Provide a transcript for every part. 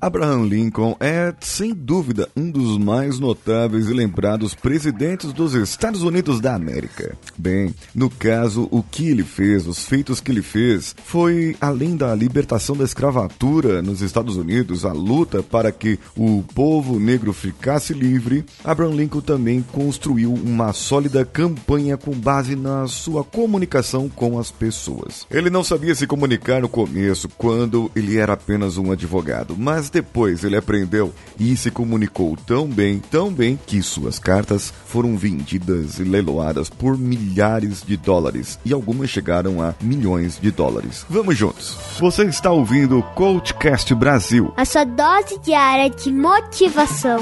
Abraham Lincoln é, sem dúvida, um dos mais notáveis e lembrados presidentes dos Estados Unidos da América. Bem, no caso, o que ele fez, os feitos que ele fez, foi além da libertação da escravatura nos Estados Unidos, a luta para que o povo negro ficasse livre, Abraham Lincoln também construiu uma sólida campanha com base na sua comunicação com as pessoas. Ele não sabia se comunicar no começo, quando ele era apenas um advogado, mas depois ele aprendeu e se comunicou tão bem, tão bem, que suas cartas foram vendidas e leiloadas por milhares de dólares e algumas chegaram a milhões de dólares. Vamos juntos. Você está ouvindo o Coachcast Brasil. A sua dose diária de motivação.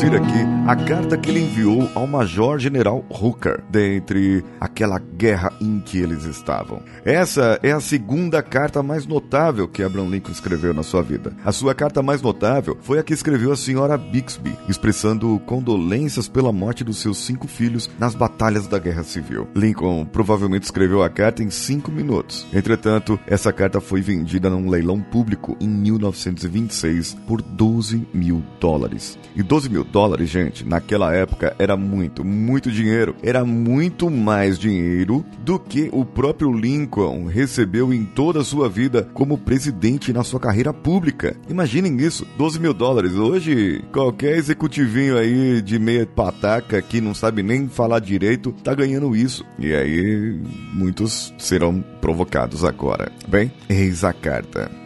Vou reproduzir aqui a carta que ele enviou ao Major General Hooker, dentre aquela guerra em que eles estavam. Essa é a segunda carta mais notável que Abraham Lincoln escreveu na sua vida. A sua carta mais notável foi a que escreveu a senhora Bixby, expressando condolências pela morte dos seus cinco filhos nas batalhas da Guerra Civil. Lincoln provavelmente escreveu a carta em cinco minutos. Entretanto, essa carta foi vendida num leilão público em 1926 por 12 mil dólares. E 12 mil dólares, gente, naquela época era muito, muito dinheiro. Era muito mais dinheiro do que o próprio Lincoln recebeu em toda a sua vida como presidente na sua carreira pública. Imaginem isso, 12 mil dólares. Hoje, qualquer executivinho aí de meia pataca que não sabe nem falar direito tá ganhando isso. E aí, muitos serão provocados agora. Bem, eis a carta.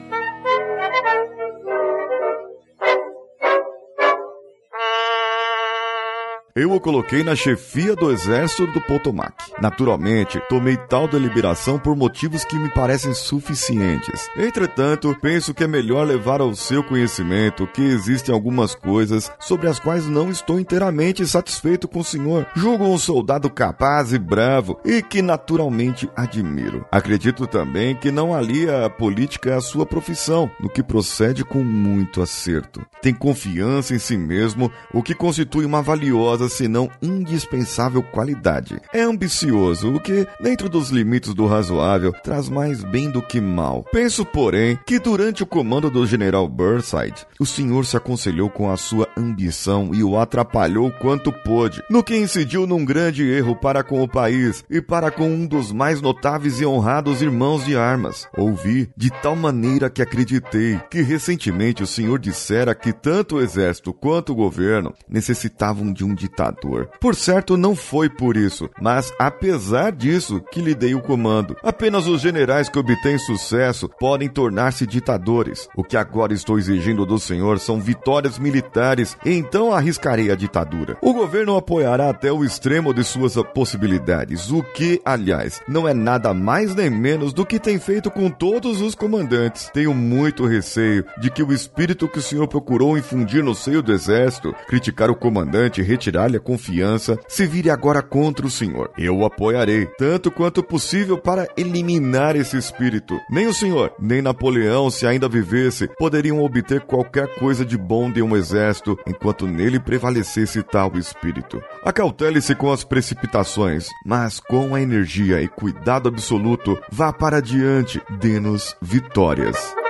Eu o coloquei na chefia do exército do Potomac. Naturalmente, tomei tal deliberação por motivos que me parecem suficientes. Entretanto, penso que é melhor levar ao seu conhecimento que existem algumas coisas sobre as quais não estou inteiramente satisfeito com o senhor. Julgo um soldado capaz e bravo e que naturalmente admiro. Acredito também que não alia a política à sua profissão, no que procede com muito acerto. Tem confiança em si mesmo, o que constitui uma valiosa senão indispensável qualidade. É ambicioso, o que, dentro dos limites do razoável, traz mais bem do que mal. Penso, porém, que durante o comando do general Burnside, o senhor se aconselhou com a sua ambição e o atrapalhou quanto pôde, no que incidiu num grande erro para com o país e para com um dos mais notáveis e honrados irmãos de armas. Ouvi de tal maneira que acreditei que recentemente o senhor dissera que tanto o exército quanto o governo necessitavam de um ditador ditador. Por certo, não foi por isso, mas apesar disso que lhe dei o comando. Apenas os generais que obtêm sucesso podem tornar-se ditadores. O que agora estou exigindo do senhor são vitórias militares, e então arriscarei a ditadura. O governo apoiará até o extremo de suas possibilidades, o que, aliás, não é nada mais nem menos do que tem feito com todos os comandantes. Tenho muito receio de que o espírito que o senhor procurou infundir no seio do exército, criticar o comandante retirar a confiança, se vire agora contra o senhor. Eu o apoiarei, tanto quanto possível, para eliminar esse espírito. Nem o senhor, nem Napoleão, se ainda vivesse, poderiam obter qualquer coisa de bom de um exército enquanto nele prevalecesse tal espírito. Acautele-se com as precipitações, mas com a energia e cuidado absoluto, vá para diante, dê-nos vitórias.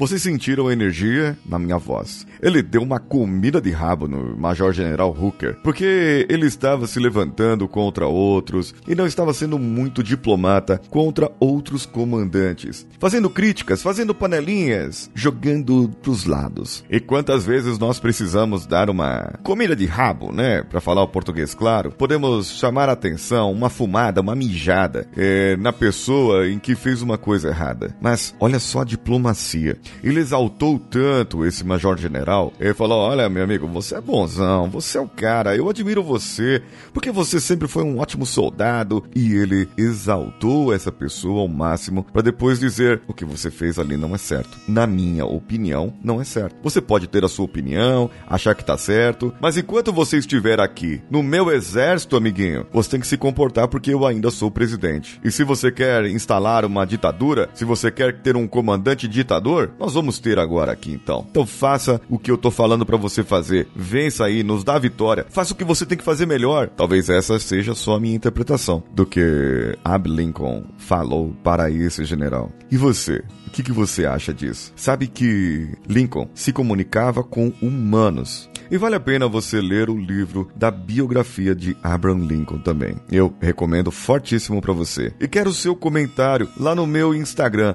Vocês sentiram a energia na minha voz. Ele deu uma comida de rabo no Major General Hooker, porque ele estava se levantando contra outros e não estava sendo muito diplomata contra outros comandantes, fazendo críticas, fazendo panelinhas, jogando pros lados. E quantas vezes nós precisamos dar uma comida de rabo, né? Para falar o português claro, podemos chamar a atenção, uma fumada, uma mijada é, na pessoa em que fez uma coisa errada. Mas olha só a diplomacia. Ele exaltou tanto esse major general. Ele falou: Olha, meu amigo, você é bonzão, você é o cara, eu admiro você, porque você sempre foi um ótimo soldado. E ele exaltou essa pessoa ao máximo para depois dizer: O que você fez ali não é certo. Na minha opinião, não é certo. Você pode ter a sua opinião, achar que tá certo, mas enquanto você estiver aqui, no meu exército, amiguinho, você tem que se comportar porque eu ainda sou presidente. E se você quer instalar uma ditadura, se você quer ter um comandante ditador, Nós vamos ter agora aqui então. Então faça o que eu tô falando para você fazer. Vença aí, nos dá a vitória. Faça o que você tem que fazer melhor. Talvez essa seja só a minha interpretação do que Ab Lincoln falou para esse general. E você? O que, que você acha disso? Sabe que Lincoln se comunicava com humanos. E vale a pena você ler o livro da biografia de Abraham Lincoln também. Eu recomendo fortíssimo para você. E quero o seu comentário lá no meu Instagram,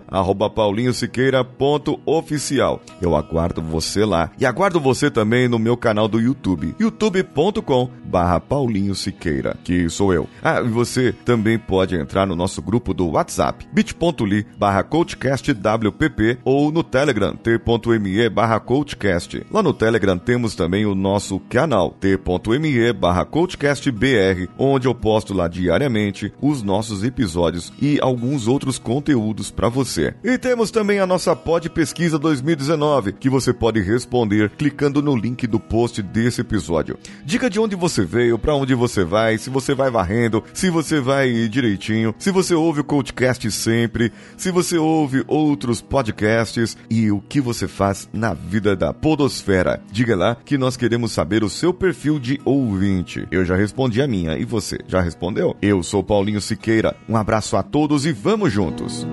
paulinhosiqueira.oficial. Eu aguardo você lá. E aguardo você também no meu canal do YouTube, youtube.com barra Paulinho Siqueira, que sou eu. Ah, e você também pode entrar no nosso grupo do WhatsApp, bit.ly barra coachcastwpp ou no Telegram, t.me barra coachcast. Lá no Telegram temos também o nosso canal t.me barra coachcastbr, onde eu posto lá diariamente os nossos episódios e alguns outros conteúdos para você. E temos também a nossa Pod Pesquisa 2019, que você pode responder clicando no link do post desse episódio. Dica de onde você veio, para onde você vai, se você vai varrendo, se você vai direitinho, se você ouve o Coachcast sempre, se você ouve outros podcasts e o que você faz na vida da podosfera. Diga lá que nós queremos saber o seu perfil de ouvinte. Eu já respondi a minha e você já respondeu? Eu sou Paulinho Siqueira. Um abraço a todos e vamos juntos.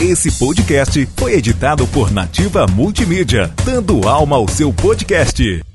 Esse podcast foi editado por Nativa Multimídia, dando alma ao seu podcast.